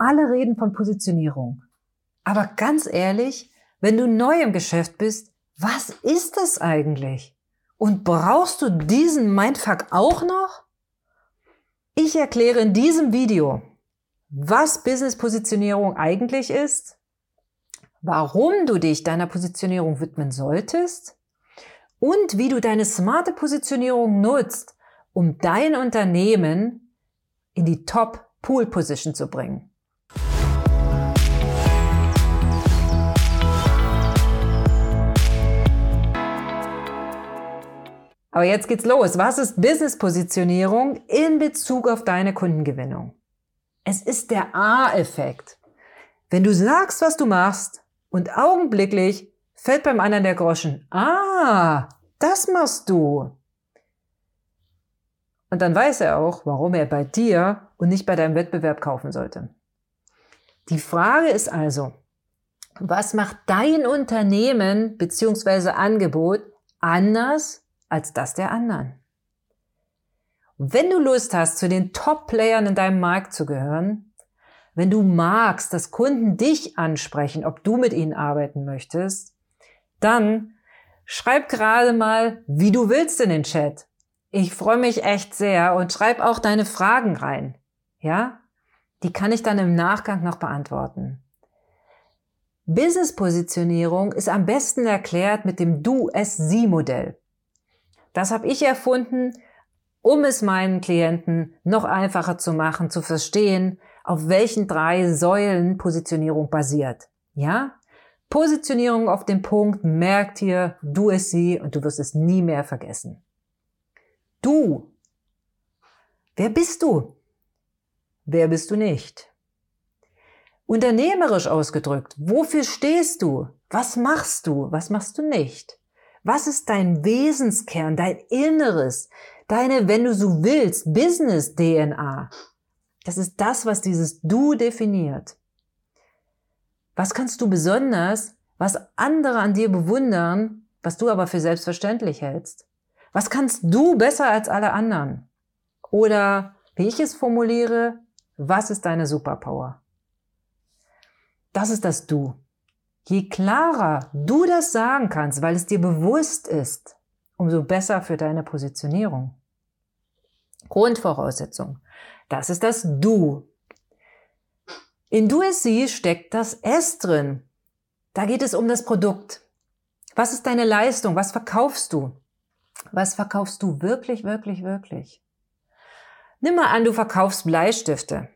alle reden von Positionierung. Aber ganz ehrlich, wenn du neu im Geschäft bist, was ist das eigentlich? Und brauchst du diesen Mindfuck auch noch? Ich erkläre in diesem Video, was Business-Positionierung eigentlich ist, warum du dich deiner Positionierung widmen solltest und wie du deine smarte Positionierung nutzt, um dein Unternehmen in die Top-Pool-Position zu bringen. Aber jetzt geht's los. Was ist Business-Positionierung in Bezug auf deine Kundengewinnung? Es ist der A-Effekt. Wenn du sagst, was du machst und augenblicklich fällt beim anderen der Groschen. Ah, das machst du. Und dann weiß er auch, warum er bei dir und nicht bei deinem Wettbewerb kaufen sollte. Die Frage ist also, was macht dein Unternehmen bzw. Angebot anders als das der anderen? wenn du Lust hast, zu den Top-Playern in deinem Markt zu gehören, wenn du magst, dass Kunden dich ansprechen, ob du mit ihnen arbeiten möchtest, dann schreib gerade mal, wie du willst in den Chat. Ich freue mich echt sehr und schreib auch deine Fragen rein. Ja? Die kann ich dann im Nachgang noch beantworten. Business-Positionierung ist am besten erklärt mit dem Du-Es-Sie-Modell. Das habe ich erfunden um es meinen Klienten noch einfacher zu machen, zu verstehen, auf welchen drei Säulen Positionierung basiert. Ja? Positionierung auf dem Punkt, merkt hier, du es sie und du wirst es nie mehr vergessen. Du. Wer bist du? Wer bist du nicht? Unternehmerisch ausgedrückt, wofür stehst du? Was machst du? Was machst du nicht? Was ist dein Wesenskern, dein Inneres, deine, wenn du so willst, Business-DNA? Das ist das, was dieses Du definiert. Was kannst du besonders, was andere an dir bewundern, was du aber für selbstverständlich hältst? Was kannst du besser als alle anderen? Oder, wie ich es formuliere, was ist deine Superpower? Das ist das Du. Je klarer du das sagen kannst, weil es dir bewusst ist, umso besser für deine Positionierung. Grundvoraussetzung. Das ist das Du. In Du es Sie steckt das S drin. Da geht es um das Produkt. Was ist deine Leistung? Was verkaufst du? Was verkaufst du wirklich, wirklich, wirklich? Nimm mal an, du verkaufst Bleistifte.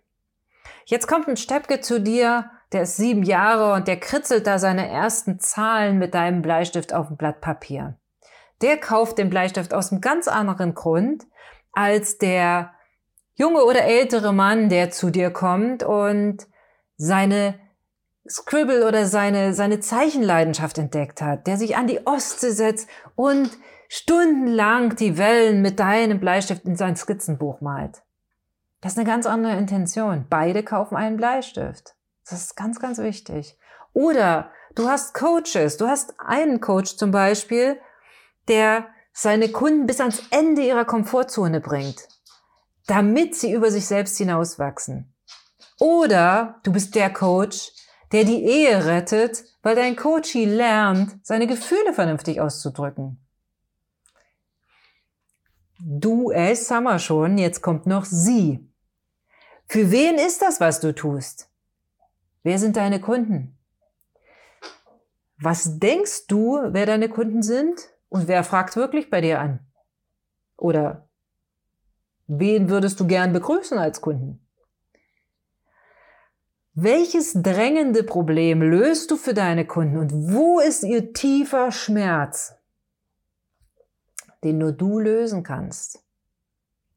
Jetzt kommt ein Steppke zu dir der ist sieben Jahre und der kritzelt da seine ersten Zahlen mit deinem Bleistift auf dem Blatt Papier. Der kauft den Bleistift aus einem ganz anderen Grund als der junge oder ältere Mann, der zu dir kommt und seine Scribble oder seine, seine Zeichenleidenschaft entdeckt hat, der sich an die Ostsee setzt und stundenlang die Wellen mit deinem Bleistift in sein Skizzenbuch malt. Das ist eine ganz andere Intention. Beide kaufen einen Bleistift. Das ist ganz, ganz wichtig. Oder du hast Coaches. Du hast einen Coach zum Beispiel, der seine Kunden bis ans Ende ihrer Komfortzone bringt, damit sie über sich selbst hinauswachsen. Oder du bist der Coach, der die Ehe rettet, weil dein Coachie lernt, seine Gefühle vernünftig auszudrücken. Du, es haben wir schon, jetzt kommt noch sie. Für wen ist das, was du tust? Wer sind deine Kunden? Was denkst du, wer deine Kunden sind? Und wer fragt wirklich bei dir an? Oder wen würdest du gern begrüßen als Kunden? Welches drängende Problem löst du für deine Kunden und wo ist ihr tiefer Schmerz, den nur du lösen kannst?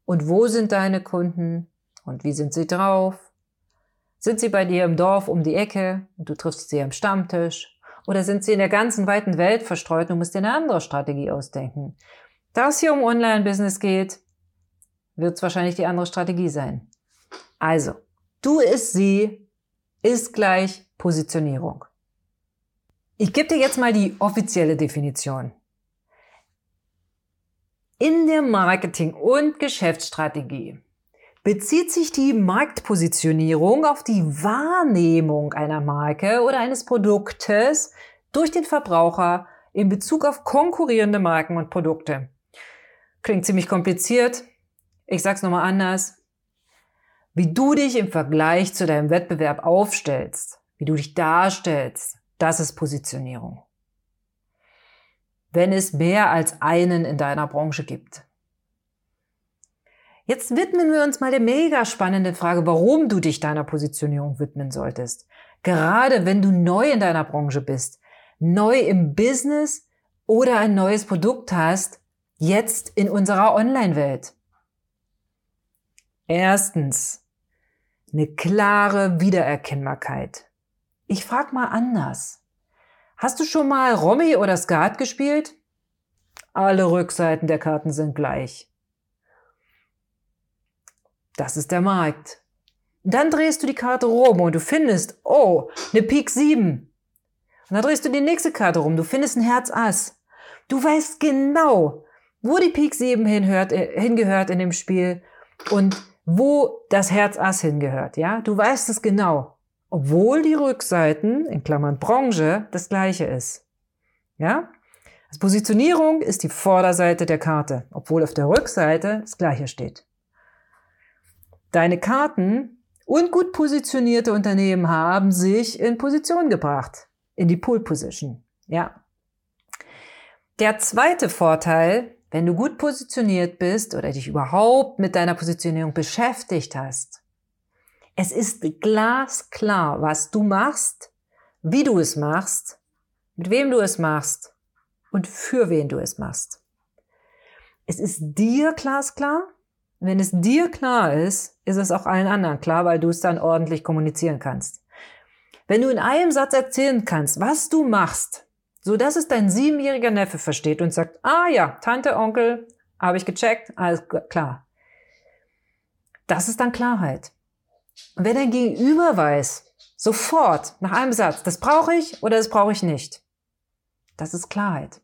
Und wo sind deine Kunden und wie sind sie drauf? Sind sie bei dir im Dorf um die Ecke und du triffst sie am Stammtisch? Oder sind sie in der ganzen weiten Welt verstreut und du musst dir eine andere Strategie ausdenken? Da es hier um Online-Business geht, wird es wahrscheinlich die andere Strategie sein. Also, du ist sie, ist gleich Positionierung. Ich gebe dir jetzt mal die offizielle Definition. In der Marketing- und Geschäftsstrategie bezieht sich die Marktpositionierung auf die Wahrnehmung einer Marke oder eines Produktes durch den Verbraucher in Bezug auf konkurrierende Marken und Produkte. Klingt ziemlich kompliziert. Ich sag's nochmal anders. Wie du dich im Vergleich zu deinem Wettbewerb aufstellst, wie du dich darstellst, das ist Positionierung. Wenn es mehr als einen in deiner Branche gibt. Jetzt widmen wir uns mal der mega spannenden Frage, warum du dich deiner Positionierung widmen solltest. Gerade wenn du neu in deiner Branche bist, neu im Business oder ein neues Produkt hast, jetzt in unserer Online-Welt. Erstens, eine klare Wiedererkennbarkeit. Ich frag mal anders. Hast du schon mal Romy oder Skat gespielt? Alle Rückseiten der Karten sind gleich. Das ist der Markt. Dann drehst du die Karte rum und du findest, oh, eine Pik 7. Und dann drehst du die nächste Karte rum, du findest ein Herz Ass. Du weißt genau, wo die Pik 7 hinhört, äh, hingehört in dem Spiel und wo das Herz Ass hingehört, ja? Du weißt es genau. Obwohl die Rückseiten, in Klammern Branche, das gleiche ist. Ja? Also Positionierung ist die Vorderseite der Karte, obwohl auf der Rückseite das gleiche steht. Deine Karten und gut positionierte Unternehmen haben sich in Position gebracht, in die Pool Position. Ja. Der zweite Vorteil, wenn du gut positioniert bist oder dich überhaupt mit deiner Positionierung beschäftigt hast, es ist glasklar, was du machst, wie du es machst, mit wem du es machst und für wen du es machst. Es ist dir glasklar wenn es dir klar ist, ist es auch allen anderen klar, weil du es dann ordentlich kommunizieren kannst. Wenn du in einem Satz erzählen kannst, was du machst, so dass es dein siebenjähriger Neffe versteht und sagt, ah ja, Tante, Onkel, habe ich gecheckt, alles klar. Das ist dann Klarheit. Und wenn dein Gegenüber weiß, sofort, nach einem Satz, das brauche ich oder das brauche ich nicht, das ist Klarheit.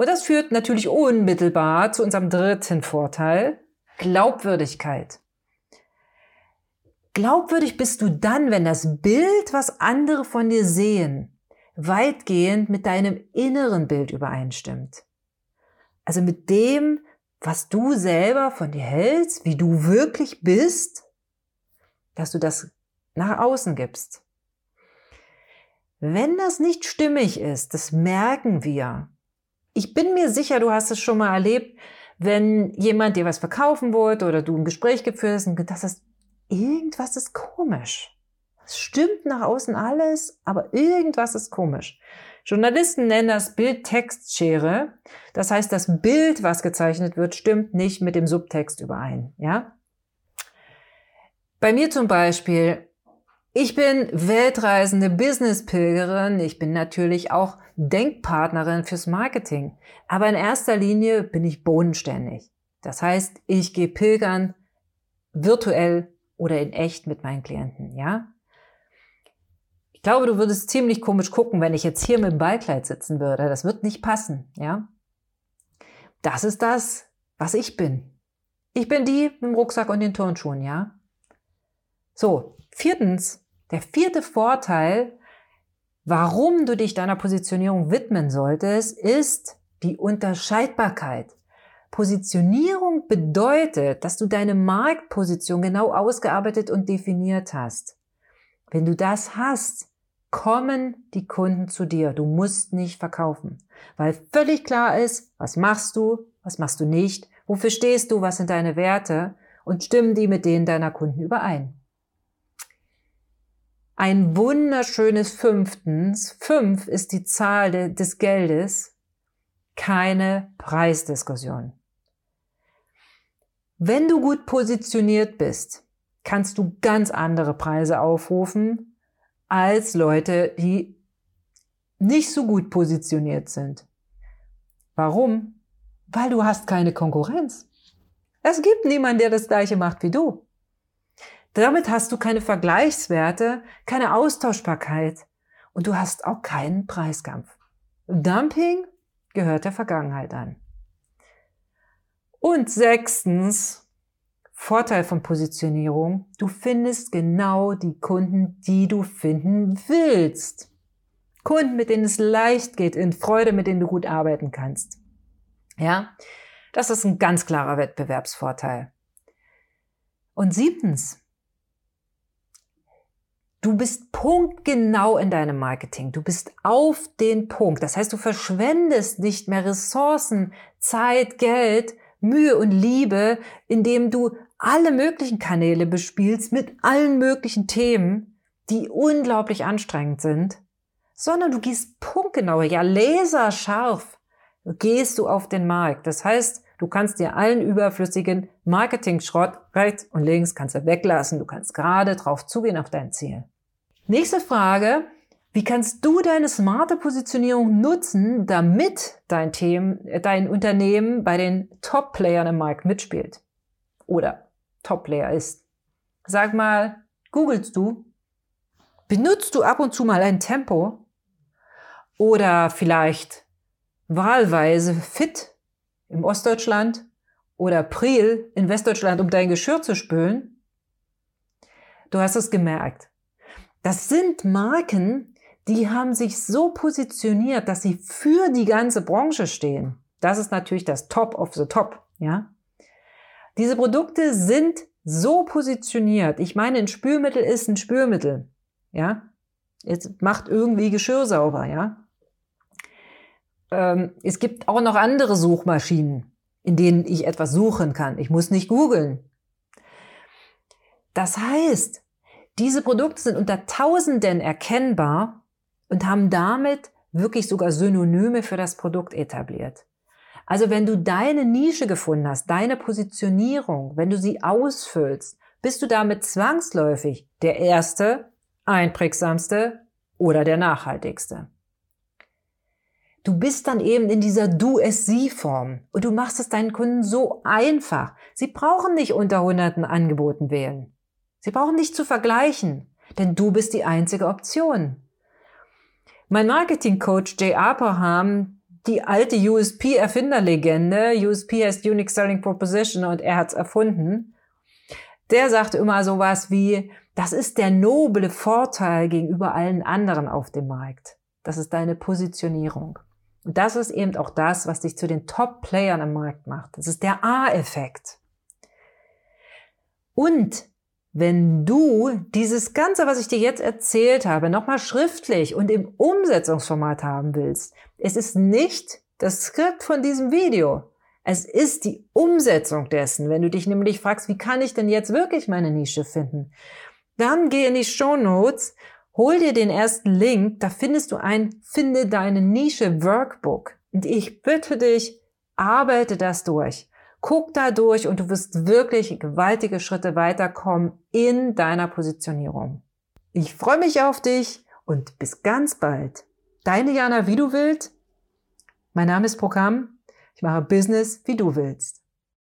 Und das führt natürlich unmittelbar zu unserem dritten Vorteil, Glaubwürdigkeit. Glaubwürdig bist du dann, wenn das Bild, was andere von dir sehen, weitgehend mit deinem inneren Bild übereinstimmt. Also mit dem, was du selber von dir hältst, wie du wirklich bist, dass du das nach außen gibst. Wenn das nicht stimmig ist, das merken wir, ich bin mir sicher, du hast es schon mal erlebt, wenn jemand dir was verkaufen wollte oder du ein Gespräch geführt hast und gedacht hast, irgendwas ist komisch. Es stimmt nach außen alles, aber irgendwas ist komisch. Journalisten nennen das Bild-Text-Schere. Das heißt, das Bild, was gezeichnet wird, stimmt nicht mit dem Subtext überein, ja? Bei mir zum Beispiel, ich bin weltreisende Business-Pilgerin. Ich bin natürlich auch Denkpartnerin fürs Marketing. Aber in erster Linie bin ich bodenständig. Das heißt, ich gehe pilgern virtuell oder in echt mit meinen Klienten, ja? Ich glaube, du würdest ziemlich komisch gucken, wenn ich jetzt hier mit dem Ballkleid sitzen würde. Das wird nicht passen, ja? Das ist das, was ich bin. Ich bin die mit dem Rucksack und den Turnschuhen, ja? So, viertens, der vierte Vorteil Warum du dich deiner Positionierung widmen solltest, ist die Unterscheidbarkeit. Positionierung bedeutet, dass du deine Marktposition genau ausgearbeitet und definiert hast. Wenn du das hast, kommen die Kunden zu dir. Du musst nicht verkaufen, weil völlig klar ist, was machst du, was machst du nicht, wofür stehst du, was sind deine Werte und stimmen die mit denen deiner Kunden überein. Ein wunderschönes Fünftens. Fünf ist die Zahl de, des Geldes. Keine Preisdiskussion. Wenn du gut positioniert bist, kannst du ganz andere Preise aufrufen als Leute, die nicht so gut positioniert sind. Warum? Weil du hast keine Konkurrenz. Es gibt niemanden, der das gleiche macht wie du. Damit hast du keine Vergleichswerte, keine Austauschbarkeit und du hast auch keinen Preiskampf. Dumping gehört der Vergangenheit an. Und sechstens, Vorteil von Positionierung, du findest genau die Kunden, die du finden willst. Kunden, mit denen es leicht geht, in Freude, mit denen du gut arbeiten kannst. Ja, das ist ein ganz klarer Wettbewerbsvorteil. Und siebtens, du bist punktgenau in deinem Marketing. Du bist auf den Punkt. Das heißt, du verschwendest nicht mehr Ressourcen, Zeit, Geld, Mühe und Liebe, indem du alle möglichen Kanäle bespielst mit allen möglichen Themen, die unglaublich anstrengend sind, sondern du gehst punktgenau, ja laserscharf gehst du auf den Markt. Das heißt, du kannst dir allen überflüssigen Marketing-Schrott rechts und links kannst du weglassen. Du kannst gerade drauf zugehen auf dein Ziel. Nächste Frage. Wie kannst du deine smarte Positionierung nutzen, damit dein, Thema, dein Unternehmen bei den Top-Playern im Markt mitspielt? Oder Top-Player ist? Sag mal, googelst du? Benutzt du ab und zu mal ein Tempo? Oder vielleicht wahlweise Fit im Ostdeutschland oder Priel in Westdeutschland, um dein Geschirr zu spülen. Du hast es gemerkt. Das sind Marken, die haben sich so positioniert, dass sie für die ganze Branche stehen. Das ist natürlich das Top of the Top, ja. Diese Produkte sind so positioniert. Ich meine, ein Spülmittel ist ein Spülmittel, ja. Es macht irgendwie Geschirr sauber, ja ähm, es gibt auch noch andere Suchmaschinen, in denen ich etwas suchen kann. Ich muss nicht googeln. Das heißt, diese Produkte sind unter Tausenden erkennbar und haben damit wirklich sogar Synonyme für das Produkt etabliert. Also wenn du deine Nische gefunden hast, deine Positionierung, wenn du sie ausfüllst, bist du damit zwangsläufig der erste, einprägsamste oder der nachhaltigste. Du bist dann eben in dieser Du-es-sie-Form und du machst es deinen Kunden so einfach. Sie brauchen nicht unter hunderten Angeboten wählen. Sie brauchen nicht zu vergleichen, denn du bist die einzige Option. Mein Marketing-Coach Jay Abraham, die alte USP-Erfinderlegende, USP heißt Unique Selling Proposition und er hat's erfunden, der sagt immer sowas wie, das ist der noble Vorteil gegenüber allen anderen auf dem Markt. Das ist deine Positionierung. Und das ist eben auch das, was dich zu den Top-Playern am Markt macht. Das ist der A-Effekt. Und wenn du dieses Ganze, was ich dir jetzt erzählt habe, nochmal schriftlich und im Umsetzungsformat haben willst, es ist nicht das Skript von diesem Video. Es ist die Umsetzung dessen. Wenn du dich nämlich fragst, wie kann ich denn jetzt wirklich meine Nische finden? Dann geh in die Show Notes Hol dir den ersten Link, da findest du ein Finde deine Nische Workbook. Und ich bitte dich, arbeite das durch. Guck da durch und du wirst wirklich gewaltige Schritte weiterkommen in deiner Positionierung. Ich freue mich auf dich und bis ganz bald. Deine Jana, wie du willst. Mein Name ist Programm. Ich mache Business, wie du willst.